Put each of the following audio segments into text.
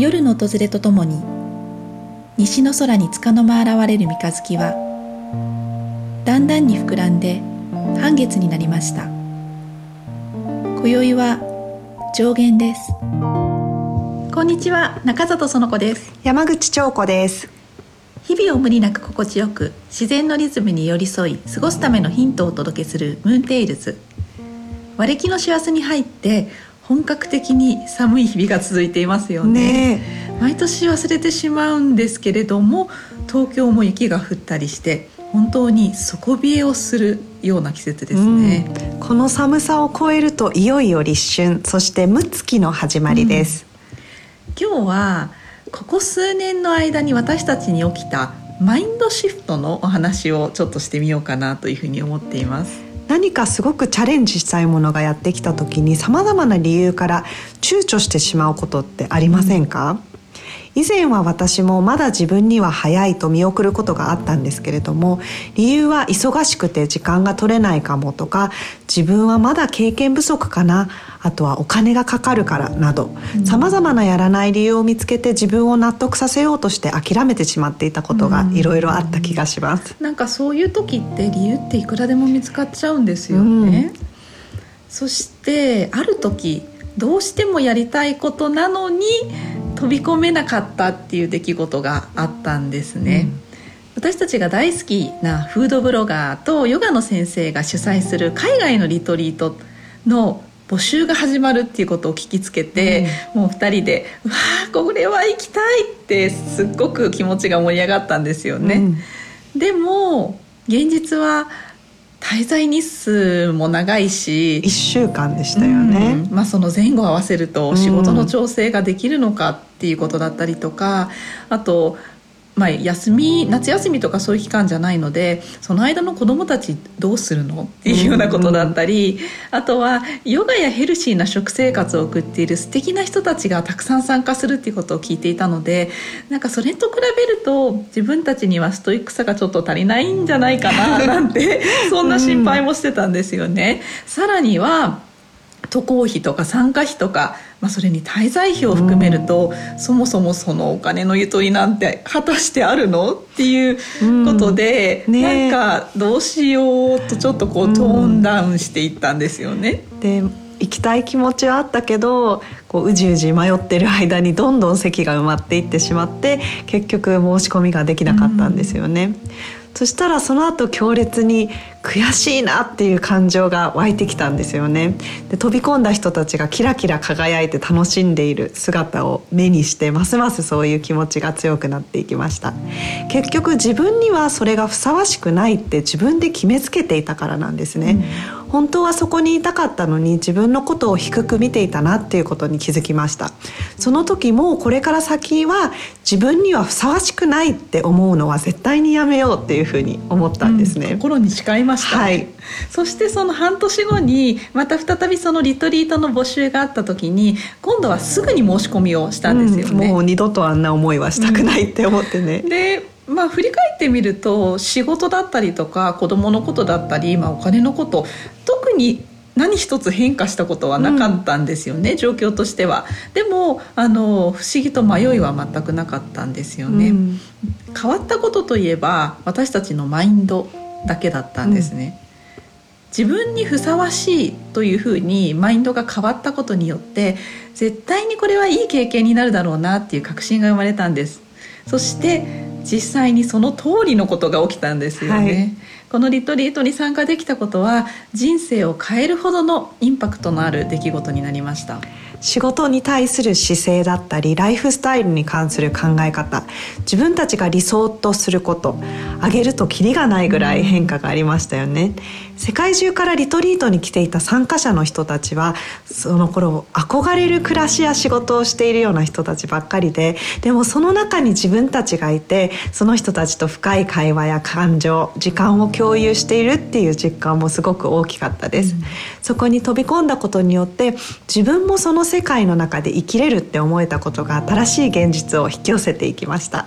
夜の訪れとともに西の空に束の間現れる三日月はだんだんに膨らんで半月になりました。今宵は上限です。こんにちは中里園子です。山口彫子です。日々を無理なく心地よく自然のリズムに寄り添い過ごすためのヒントをお届けするムーンテイルズ。割れ木の師走に入って本格的に寒い日々が続いていますよね、ね、毎年忘れてしまうんですけれども東京も雪が降ったりして本当に底冷えをするような季節ですね、うん、この寒さを超えるといよいよ立春そして六月の始まりです、うん、今日はここ数年の間に私たちに起きたマインドシフトのお話をちょっとしてみようかなというふうに思っています何かすごくチャレンジしたいものがやってきた時にさまざまな理由から躊躇してしまうことってありませんか、うん以前は私もまだ自分には早いと見送ることがあったんですけれども理由は忙しくて時間が取れないかもとか自分はまだ経験不足かなあとはお金がかかるからなどさまざまなやらない理由を見つけて自分を納得させようとして諦めてしまっていたことがいろいろあった気がします、うん、なんかそういう時って理由っていくらでも見つかっちゃうんですよね、うん、そしてある時どうしてもやりたいことなのに飛び込めなかったっていう出来事があったんですね、うん、私たちが大好きなフードブロガーとヨガの先生が主催する海外のリトリートの募集が始まるっていうことを聞きつけて、うん、もう2人で「うわーこれは行きたい!」ってすっごく気持ちが盛り上がったんですよね。うん、でも現実は滞在日数も長いし。1週間でしたよね、うん、まあ、その前後合わせると仕事の調整ができるのかっていうことだったりとかあとまあ、休み夏休みとかそういう期間じゃないのでその間の子どもたちどうするのっていうようなことだったり、あとはヨガやヘルシーな食生活を送っている素敵な人たちがたくさん参加するっていうことを聞いていたのでなんかそれと比べると自分たちにはストイックさがちょっと足りないんじゃないかななんてそんな心配もしてたんですよね。さらには渡航費とか参加費とかまあ、それに滞在費を含めると、うん、そもそもそのお金のゆとりなんて果たしてあるの？っていうことで、うんね、なんかどうしようとちょっとこうトーンダウンしていったんですよね。で行きたい気持ちはあったけどこううじうじ迷ってる間にどんどん席が埋まっていってしまって結局申し込みができなかったんですよね。うんそしたらその後強烈に悔しいなっていう感情が湧いてきたんですよね。で飛び込んだ人たちがキラキラ輝いて楽しんでいる姿を目にしてますますそういう気持ちが強くなっていきました。結局自分にはそれがふさわしくないって自分で決めつけていたからなんですね、うん本当はそこにいたかったのに自分のことを低く見ていたなっていうことに気づきました。その時もこれから先は自分にはふさわしくないって思うのは絶対にやめようっていうふうに思ったんですね、うん、心に誓いました、はい、そしてその半年後にまた再びそのリトリートの募集があった時に今度はすぐに申し込みをしたんですよね、うん、もう二度とあんな思いはしたくないって思ってね、でまあ、振り返ってみると仕事だったりとか子供のことだったり、まあ、お金のこと特に何一つ変化したことはなかったんですよね、うん、状況としては。でもあの不思議と迷いは全くなかったんですよね、うん、変わったことといえば私たちのマインドだけだったんですね、うん、自分にふさわしいというふうにマインドが変わったことによって絶対にこれはいい経験になるだろうなっていう確信が生まれたんですそして実際にその通りのことが起きたんですよね、はい、このリトリートに参加できたことは人生を変えるほどのインパクトのある出来事になりました。仕事に対する姿勢だったりライフスタイルに関する考え方自分たちが理想とすることあげるとキリがないぐらい変化がありましたよね世界中からリトリートに来ていた参加者の人たちはその頃憧れる暮らしや仕事をしているような人たちばっかりででもその中に自分たちがいてその人たちと深い会話や感情時間を共有しているっていう実感もすごく大きかったです、うん、そこに飛び込んだことによって自分もその世界の中で生きれるって思えたことが新しい現実を引き寄せていきました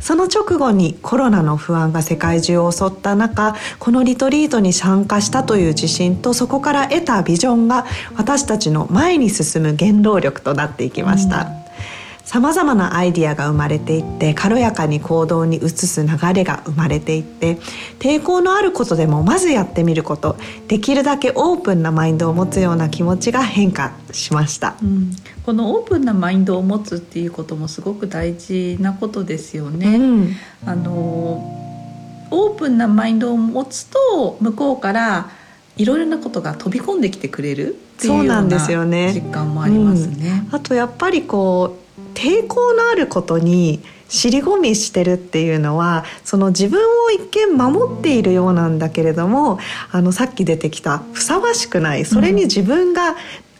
その直後にコロナの不安が世界中を襲った中このリトリートに参加したという自信とそこから得たビジョンが私たちの前に進む原動力となっていきました、さまざまなアイディアが生まれていって軽やかに行動に移す流れが生まれていって抵抗のあることでもまずやってみることできるだけオープンなマインドを持つような気持ちが変化しました、うん、このオープンなマインドを持つっていうこともすごく大事なことですよね。うん、あのオープンなマインドを持つと向こうからいろいろなことが飛び込んできてくれるっていうような実感もありますね。うん、あとやっぱりこう抵抗のあることに尻込みしてるっていうのはその自分を一見守っているようなんだけれどもあのさっき出てきたふさわしくないそれに自分が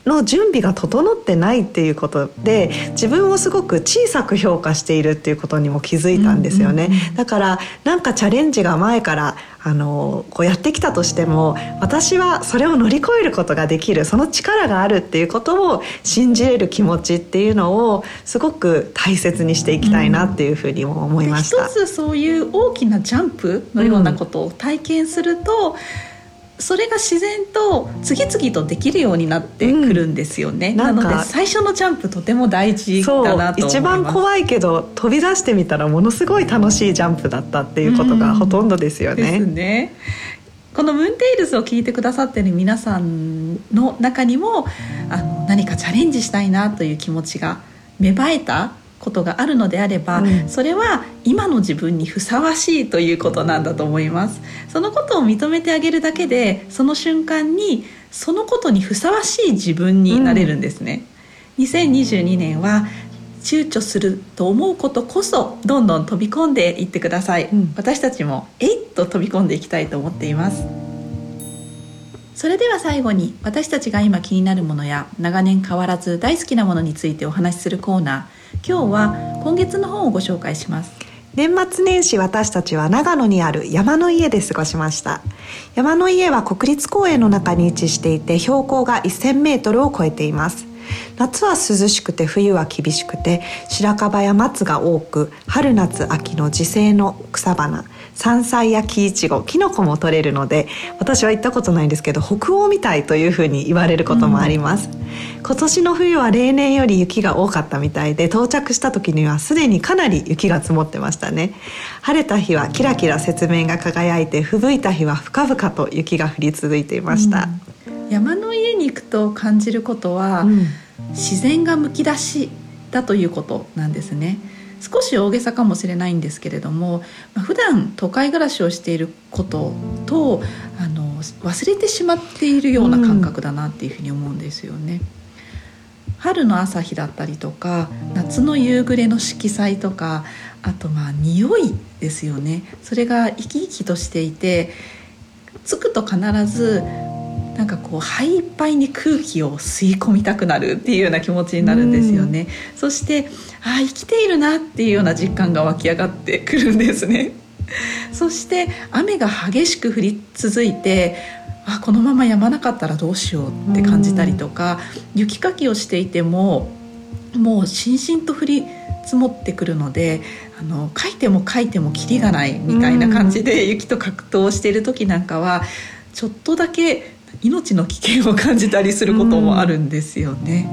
の準備が整ってないっていうことで自分をすごく小さく評価しているっていうことにも気づいたんですよね、だからなんかチャレンジが前からあのこうやってきたとしても私はそれを乗り越えることができるその力があるっていうことを信じれる気持ちっていうのをすごく大切にしていきたいなっていうふうにも思いました。一つそういう大きなジャンプのようなことを体験すると、それが自然と次々とできるようになってくるんですよね、うん、なので最初のジャンプとても大事だなと一番怖いけど飛び出してみたらものすごい楽しいジャンプだったっていうことがほとんどですよね。ですね。このムーンテイルズを聞いてくださってる皆さんの中にもあの何かチャレンジしたいなという気持ちが芽生えたことがあるのであれば、うん、それは今の自分にふさわしいということなんだと思います。そのことを認めてあげるだけでその瞬間にそのことにふさわしい自分になれるんですね、うん、2022年は躊躇すると思うことこそどんどん飛び込んでいってください、うん、私たちもえいっと飛び込んでいきたいと思っていますそれでは最後に私たちが今気になるものや長年変わらず大好きなものについてお話しするコーナー今日は今月の本をご紹介します。年末年始私たちは長野にある山の家で過ごしました。山の家は国立公園の中に位置していて標高が1000メートルを超えています。夏は涼しくて冬は厳しくて白樺や松が多く春夏秋の自生の草花。山菜や木いちごきのこも取れるので私は行ったことないんですけど北欧みたいというふうに言われることもあります、うん、今年の冬は例年より雪が多かったみたいで到着した時にはすでにかなり雪が積もってましたね。晴れた日はキラキラ雪面が輝いて吹雪いた日は深々と雪が降り続いていました、うん、山の家に行くと感じることは、うん、自然がむき出しだということなんですね少し大げさかもしれないんですけれども、普段都会暮らしをしていることとあの忘れてしまっているような感覚だなっていうふうに思うんですよね。春の朝日だったりとか夏の夕暮れの色彩とかあとまあ匂いですよねそれが生き生きとしていてつくと必ずなんかこう肺いっぱいに空気を吸い込みたくなるっていうような気持ちになるんですよね。そしてああ生きているなっていうような実感が湧き上がってくるんですね。そして雨が激しく降り続いてあこのまま止まなかったらどうしようって感じたりとか雪かきをしていてももうしんしんと降り積もってくるのであの書いても書いてもキリがないみたいな感じで雪と格闘している時なんかはちょっとだけ命の危険を感じたりすることもあるんですよね。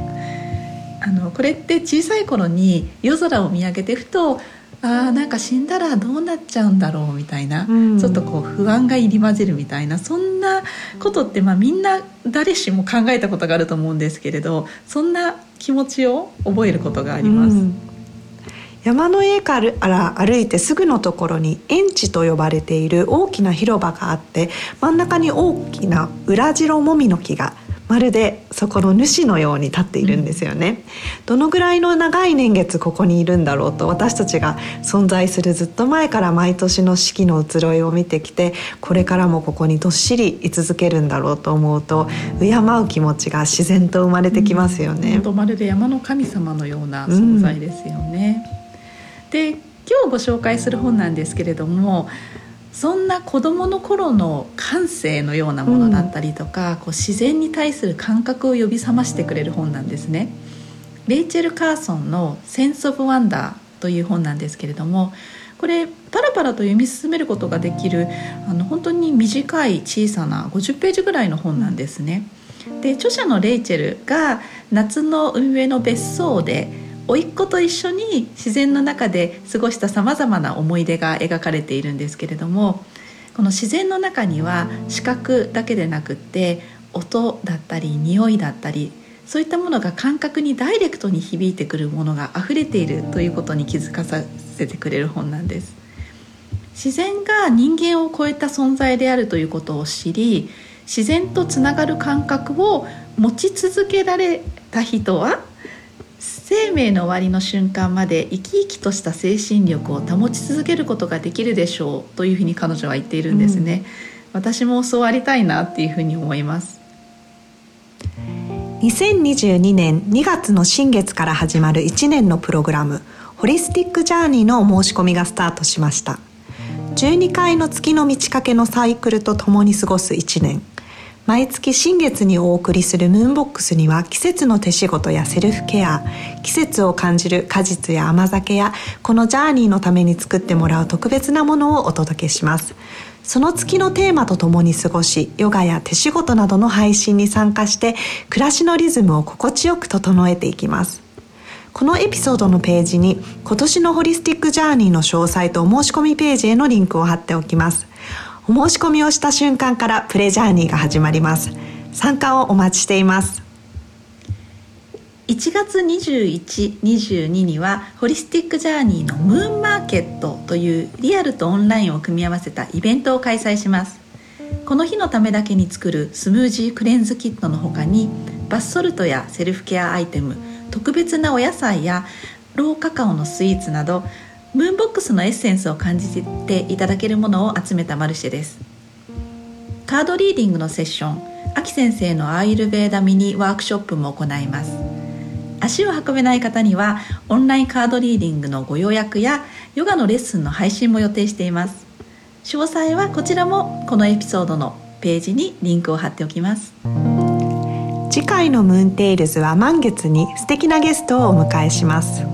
あのこれって小さい頃に夜空を見上げてふとあなんか死んだらどうなっちゃうんだろうみたいな、うん、ちょっとこう不安が入り混じるみたいなそんなことって、まあ、みんな誰しも考えたことがあると思うんですけれどそんな気持ちを覚えることがあります。うん山の家から歩いてすぐのところに園地と呼ばれている大きな広場があって真ん中に大きな裏白もみの木がまるでそこの主のように立っているんですよね、どのぐらいの長い年月ここにいるんだろうと私たちが存在するずっと前から毎年の四季の移ろいを見てきてこれからもここにどっしり居続けるんだろうと思うと敬う気持ちが自然と生まれてきますよね、うん、まるで山の神様のような存在ですよね、うんで今日ご紹介する本なんですけれどもそんな子どもの頃の感性のようなものだったりとか、うん、こう自然に対する感覚を呼び覚ましてくれる本なんですね。レイチェル・カーソンの「センス・オブ・ワンダー」という本なんですけれどもこれパラパラと読み進めることができるあの本当に短い小さな50ページぐらいの本なんですね。で著者のレイチェルが夏の海辺の別荘で甥っ子と一緒に自然の中で過ごしたさまざまな思い出が描かれているんですけれどもこの自然の中には視覚だけでなくって音だったり匂いだったりそういったものが感覚にダイレクトに響いてくるものが溢れているということに気づかさせてくれる本なんです。自然が人間を超えた存在であるということを知り自然とつながる感覚を持ち続けられた人は生命の終わりの瞬間まで生き生きとした精神力を保ち続けることができるでしょうというふうに彼女は言っているんですね、うん、私もそうありたいなっていうふうに思います。2022年2月の新月から始まる1年のプログラムホリスティックジャーニーの申し込みがスタートしました。12回の月の満ち欠けのサイクルとともに過ごす1年毎月新月にお送りするムーンボックスには季節の手仕事やセルフケア季節を感じる果実や甘酒やこのジャーニーのために作ってもらう特別なものをお届けします。その月のテーマとともに過ごしヨガや手仕事などの配信に参加して暮らしのリズムを心地よく整えていきます。このエピソードのページに今年のホリスティックジャーニーの詳細とお申し込みページへのリンクを貼っておきます。お申し込みをした瞬間からプレジャーニーが始まります。参加をお待ちしています。1月21、22にはホリスティックジャーニーのムーンマーケットというリアルとオンラインを組み合わせたイベントを開催します。この日のためだけに作るスムージークレンズキットの他にバスソルトやセルフケアアイテム特別なお野菜やローカカオのスイーツなどムーンボックスのエッセンスを感じていただけるものを集めたマルシェです。カードリーディングのセッション秋先生のアイルベーダミニワークショップも行います。足を運べない方にはオンラインカードリーディングのご予約やヨガのレッスンの配信も予定しています。詳細はこちらもこのエピソードのページにリンクを貼っておきます。次回のムーンテイルズは満月に素敵なゲストをお迎えします。